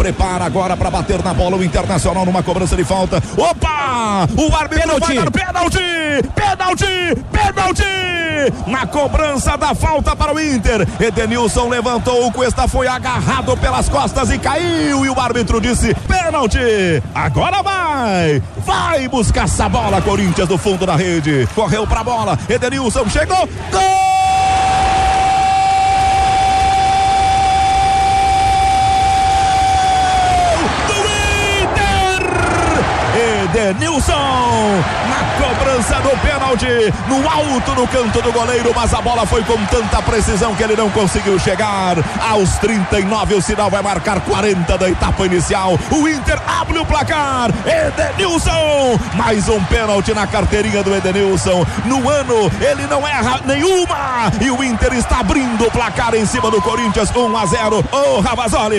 prepara agora para bater na bola o Internacional numa cobrança de falta. Opa! O árbitro vai dar pênalti! Pênalti! Pênalti! Na cobrança da falta para o Inter. Edenilson levantou, o Cuesta foi agarrado pelas costas e caiu. E o árbitro disse: pênalti! Agora vai! Vai buscar essa bola, Corinthians, do fundo da rede. Correu pra bola. Edenilson chegou. Gol! Edenilson na cobrança do pênalti, no alto no canto do goleiro, mas a bola foi com tanta precisão que ele não conseguiu chegar. Aos 39 o sinal vai marcar 40 da etapa inicial. O Inter abre o placar. Edenilson, mais um pênalti na carteirinha do Edenilson. No ano ele não erra nenhuma e o Inter está abrindo o placar em cima do Corinthians 1 a 0. Ô oh, Ravazoli.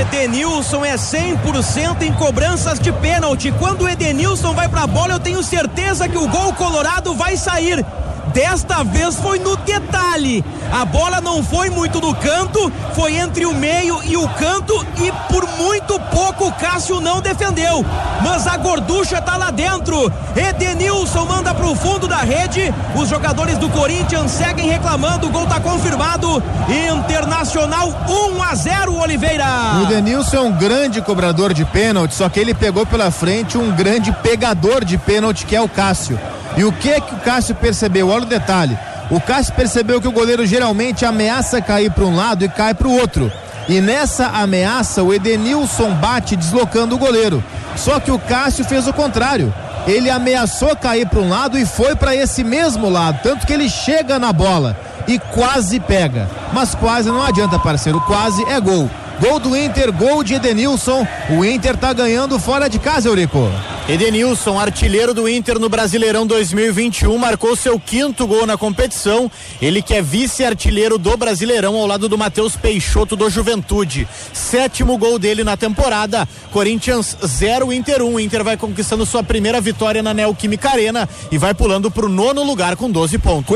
Edenilson é 100% em cobranças de pênalti. Quando o Edenilson vai pra bola, eu tenho certeza que o gol colorado vai sair. Desta vez foi no detalhe. A bola não foi muito no canto, foi entre o meio e o canto e por muito pouco o Cássio não defendeu. Mas a gorducha tá lá dentro. Edenilson manda pro fundo da rede. Os jogadores do Corinthians seguem reclamando. O gol tá confirmado. Internacional 1 a 0 Oliveira. O Edenilson é um grande cobrador de pênalti, só que ele pegou pela frente um grande pegador de pênalti que é o Cássio. E o que que o Cássio percebeu? Olha o detalhe. O Cássio percebeu que o goleiro geralmente ameaça cair para um lado e cai para o outro. E nessa ameaça, o Edenilson bate deslocando o goleiro. Só que o Cássio fez o contrário. Ele ameaçou cair para um lado e foi para esse mesmo lado. Tanto que ele chega na bola e quase pega. Mas quase não adianta, parceiro. Quase é gol. Gol do Inter, gol de Edenilson. O Inter tá ganhando fora de casa, Eurico. Edenilson, artilheiro do Inter no Brasileirão 2021, marcou seu quinto gol na competição. Ele que é vice-artilheiro do Brasileirão ao lado do Matheus Peixoto do Juventude. Sétimo gol dele na temporada. Corinthians 0, Inter 1. Um. Inter vai conquistando sua primeira vitória na Neoquímica Arena e vai pulando para o nono lugar com 12 pontos.